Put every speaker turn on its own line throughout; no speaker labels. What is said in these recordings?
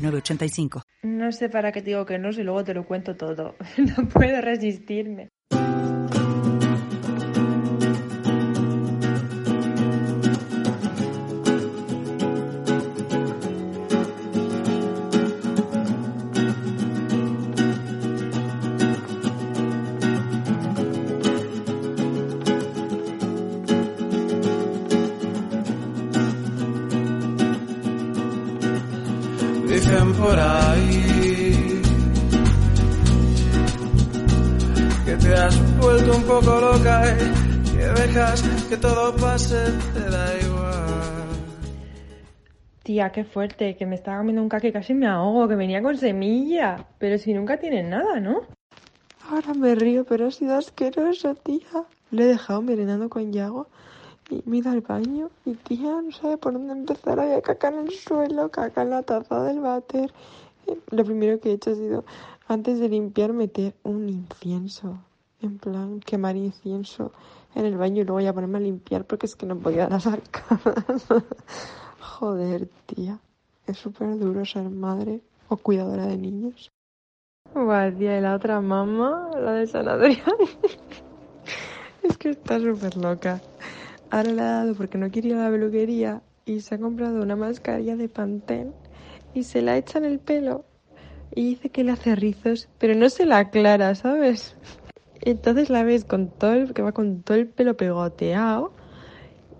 906985.
No sé para qué te digo que no si luego te lo cuento todo. No puedo resistirme.
Dicen por ahí que te has vuelto un poco loca y que dejas que todo pase, te da igual.
Tía, qué fuerte, que me estaba comiendo un caque y casi me ahogo, que venía con semilla. Pero si nunca tienen nada, ¿no?
Ahora me río, pero ha sido asqueroso, tía. Le he dejado merendando con Yago y me al baño y tía no sabe por dónde empezar. Había caca en el suelo, caca en la taza del váter. Y Lo primero que he hecho ha sido, antes de limpiar, meter un incienso. En plan, quemar incienso en el baño y luego ya ponerme a limpiar porque es que no podía las arcadas. Joder, tía. Es súper duro ser madre o cuidadora de niños.
Buah, tía, la otra mamá, la de San Adrián.
Es que está súper loca. Ha dado porque no quiere ir a la peluquería y se ha comprado una mascarilla de Pantene y se la echa en el pelo y dice que le hace rizos, pero no se la aclara, ¿sabes? Entonces la ves con todo el, que va con todo el pelo pegoteado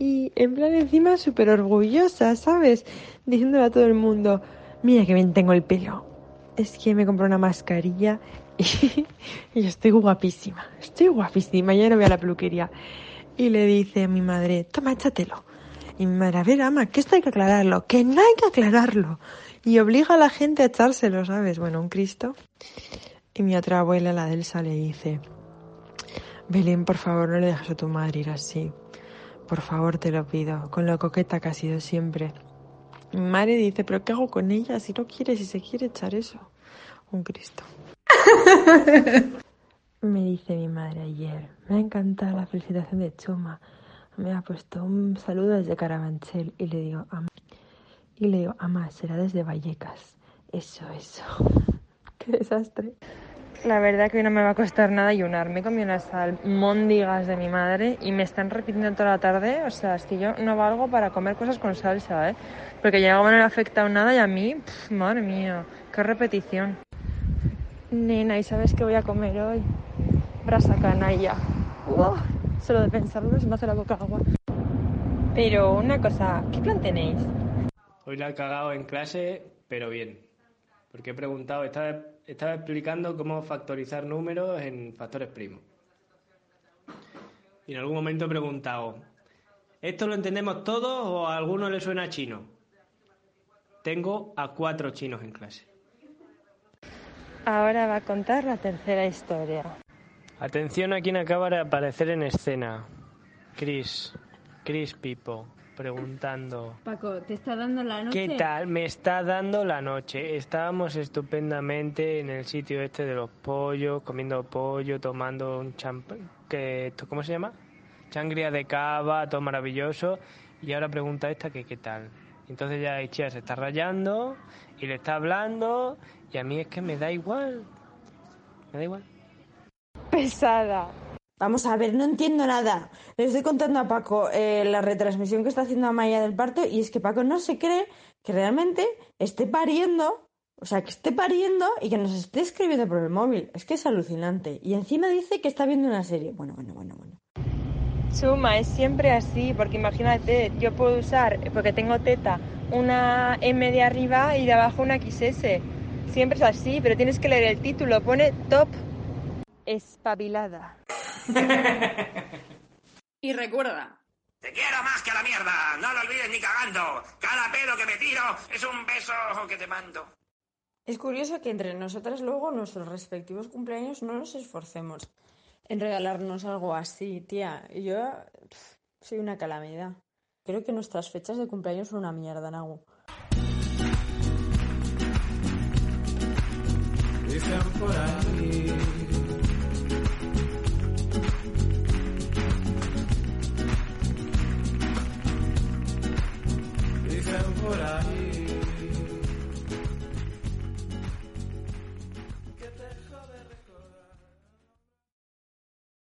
y en plan encima súper orgullosa, ¿sabes? Diciéndole a todo el mundo, mira que bien tengo el pelo. Es que me compré una mascarilla y, y estoy guapísima, estoy guapísima, ya no voy a la peluquería. Y le dice a mi madre, toma, échatelo. Y mi madre, a ver, ama, que esto hay que aclararlo, que no hay que aclararlo. Y obliga a la gente a echárselo, ¿sabes? Bueno, un Cristo. Y mi otra abuela, la Delsa, le dice, Belén, por favor, no le dejes a tu madre ir así. Por favor, te lo pido, con lo coqueta que ha sido siempre. Mi madre dice, pero ¿qué hago con ella si no quiere, si se quiere echar eso? Un Cristo. Me dice mi madre ayer, me ha encantado la felicitación de Chuma. Me ha puesto un saludo desde Carabanchel y le digo, ama, y le digo, ama, será desde Vallecas. Eso, eso. Qué desastre.
La verdad que hoy no me va a costar nada ayunar. Me comí unas almóndigas de mi madre y me están repitiendo toda la tarde. O sea, es que yo no valgo para comer cosas con salsa, ¿eh? Porque ya no le ha afectado nada y a mí, pf, madre mía, qué repetición. Nena, ¿y sabes qué voy a comer hoy? Brasa canalla. Solo de pensarlo se me hace la boca agua. Pero una cosa, ¿qué plan tenéis?
Hoy la he cagado en clase, pero bien. Porque he preguntado, estaba, estaba explicando cómo factorizar números en factores primos. Y en algún momento he preguntado, ¿esto lo entendemos todos o a alguno le suena chino? Tengo a cuatro chinos en clase.
Ahora va a contar la tercera historia.
Atención a quien acaba de aparecer en escena. Chris, Chris Pipo, preguntando.
Paco, ¿te está dando la noche?
¿Qué tal? Me está dando la noche. Estábamos estupendamente en el sitio este de los pollos, comiendo pollo, tomando un champán. ¿Cómo se llama? Changria de cava, todo maravilloso. Y ahora pregunta esta que qué tal. Entonces ya Ichia se está rayando y le está hablando y a mí es que me da igual. Me da igual.
Pesada.
Vamos a ver, no entiendo nada. Le estoy contando a Paco eh, la retransmisión que está haciendo Amaya del parto y es que Paco no se cree que realmente esté pariendo, o sea, que esté pariendo y que nos esté escribiendo por el móvil. Es que es alucinante. Y encima dice que está viendo una serie. Bueno, bueno, bueno, bueno.
Chuma, es siempre así, porque imagínate, yo puedo usar, porque tengo teta, una M de arriba y de abajo una XS. Siempre es así, pero tienes que leer el título, pone top espabilada.
Y recuerda,
Te quiero más que a la mierda. No lo olvides ni cagando. Cada pedo que me tiro es un beso que te mando.
Es curioso que entre nosotras luego nuestros respectivos cumpleaños no nos esforcemos en regalarnos algo así, tía. Yo soy una calamidad. Creo que nuestras fechas de cumpleaños son una mierda, Nagu.
coragem.